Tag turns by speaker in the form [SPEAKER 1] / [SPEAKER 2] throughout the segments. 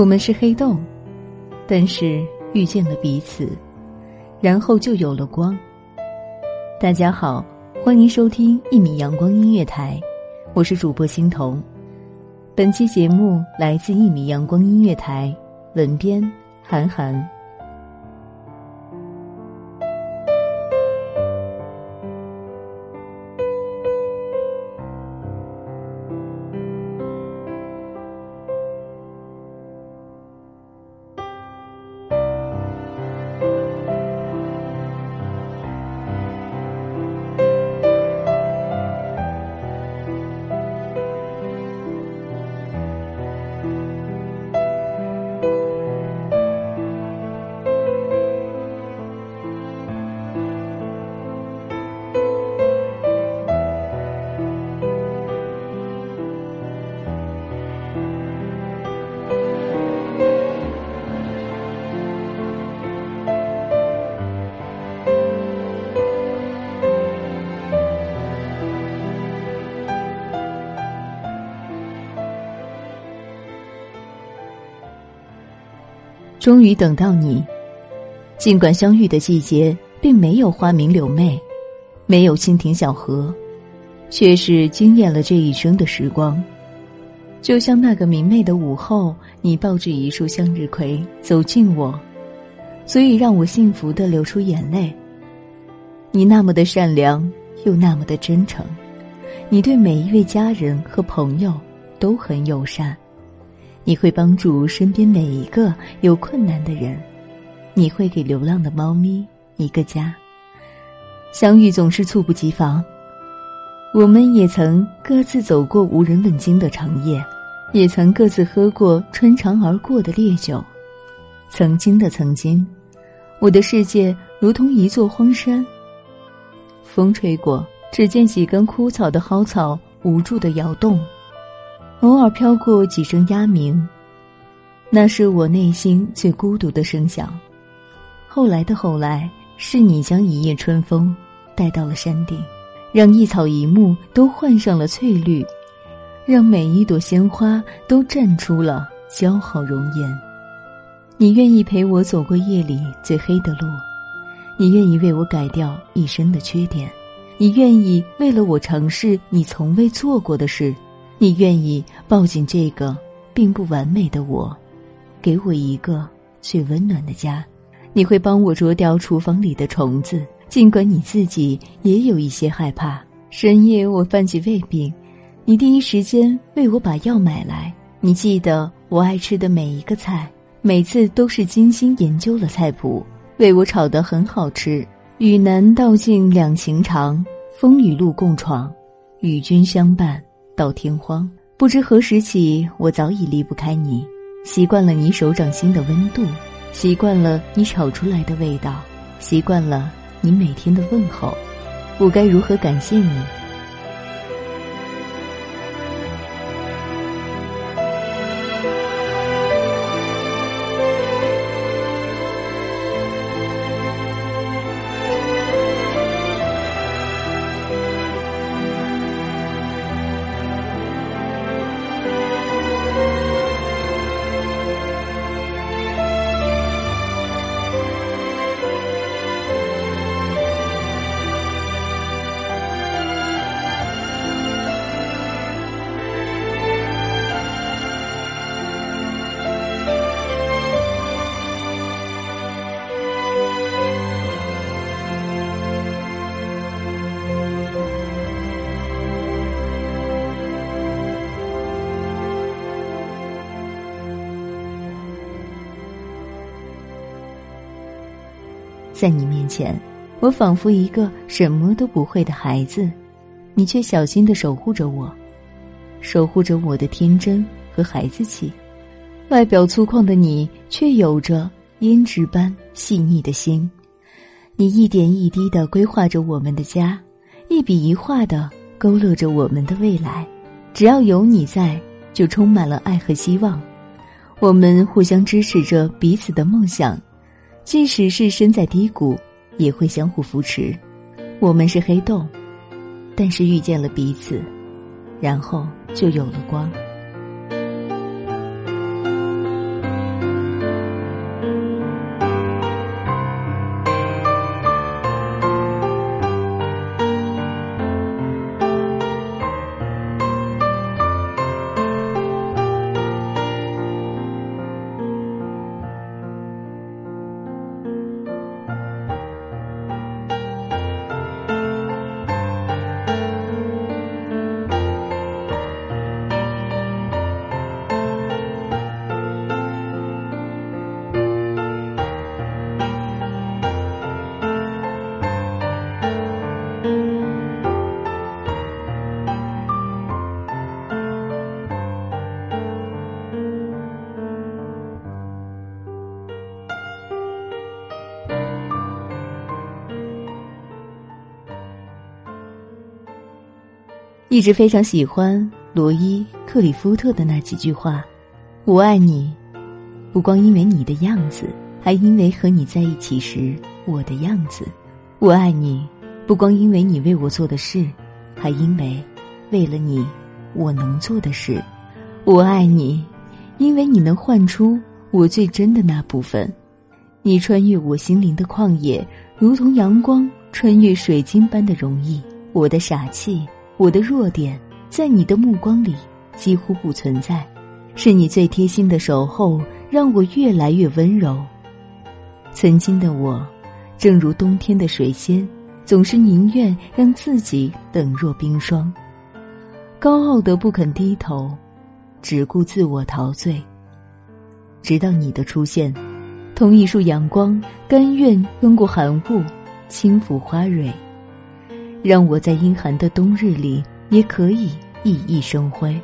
[SPEAKER 1] 我们是黑洞，但是遇见了彼此，然后就有了光。大家好，欢迎收听一米阳光音乐台，我是主播欣桐。本期节目来自一米阳光音乐台，文编韩寒。终于等到你，尽管相遇的季节并没有花明柳媚，没有蜻蜓小河，却是惊艳了这一生的时光。就像那个明媚的午后，你抱着一束向日葵走近我，足以让我幸福的流出眼泪。你那么的善良，又那么的真诚，你对每一位家人和朋友都很友善。你会帮助身边每一个有困难的人，你会给流浪的猫咪一个家。相遇总是猝不及防，我们也曾各自走过无人问津的长夜，也曾各自喝过穿肠而过的烈酒。曾经的曾经，我的世界如同一座荒山。风吹过，只见几根枯草的蒿草无助的摇动。偶尔飘过几声鸦鸣，那是我内心最孤独的声响。后来的后来，是你将一夜春风带到了山顶，让一草一木都换上了翠绿，让每一朵鲜花都绽出了姣好容颜。你愿意陪我走过夜里最黑的路，你愿意为我改掉一生的缺点，你愿意为了我尝试你从未做过的事。你愿意抱紧这个并不完美的我，给我一个最温暖的家。你会帮我捉掉厨房里的虫子，尽管你自己也有一些害怕。深夜我犯起胃病，你第一时间为我把药买来。你记得我爱吃的每一个菜，每次都是精心研究了菜谱，为我炒得很好吃。与难道尽两情长，风雨路共闯，与君相伴。到天荒，不知何时起，我早已离不开你，习惯了你手掌心的温度，习惯了你炒出来的味道，习惯了你每天的问候，我该如何感谢你？在你面前，我仿佛一个什么都不会的孩子，你却小心的守护着我，守护着我的天真和孩子气。外表粗犷的你，却有着胭脂般细腻的心。你一点一滴的规划着我们的家，一笔一画的勾勒着我们的未来。只要有你在，就充满了爱和希望。我们互相支持着彼此的梦想，即使是身在低谷，也会相互扶持。我们是黑洞，但是遇见了彼此，然后就有了光。一直非常喜欢罗伊·克里夫特的那几句话：“我爱你，不光因为你的样子，还因为和你在一起时我的样子。我爱你，不光因为你为我做的事，还因为为了你我能做的事。我爱你，因为你能唤出我最真的那部分。你穿越我心灵的旷野，如同阳光穿越水晶般的容易。我的傻气。”我的弱点在你的目光里几乎不存在，是你最贴心的守候让我越来越温柔。曾经的我，正如冬天的水仙，总是宁愿让自己冷若冰霜，高傲的不肯低头，只顾自我陶醉。直到你的出现，同一束阳光，甘愿穿过寒雾，轻抚花蕊。让我在阴寒的冬日里也可以熠熠生辉。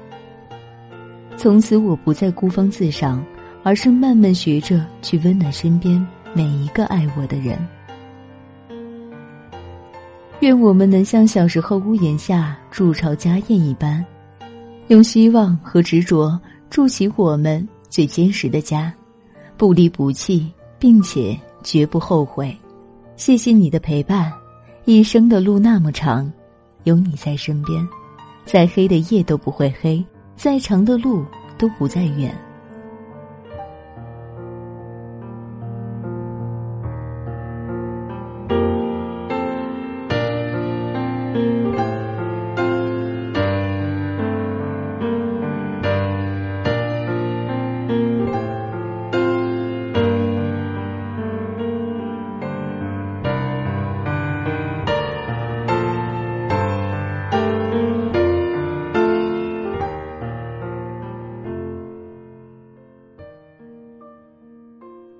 [SPEAKER 1] 从此，我不再孤芳自赏，而是慢慢学着去温暖身边每一个爱我的人。愿我们能像小时候屋檐下筑巢家燕一般，用希望和执着筑起我们最坚实的家，不离不弃，并且绝不后悔。谢谢你的陪伴。一生的路那么长，有你在身边，再黑的夜都不会黑，再长的路都不再远。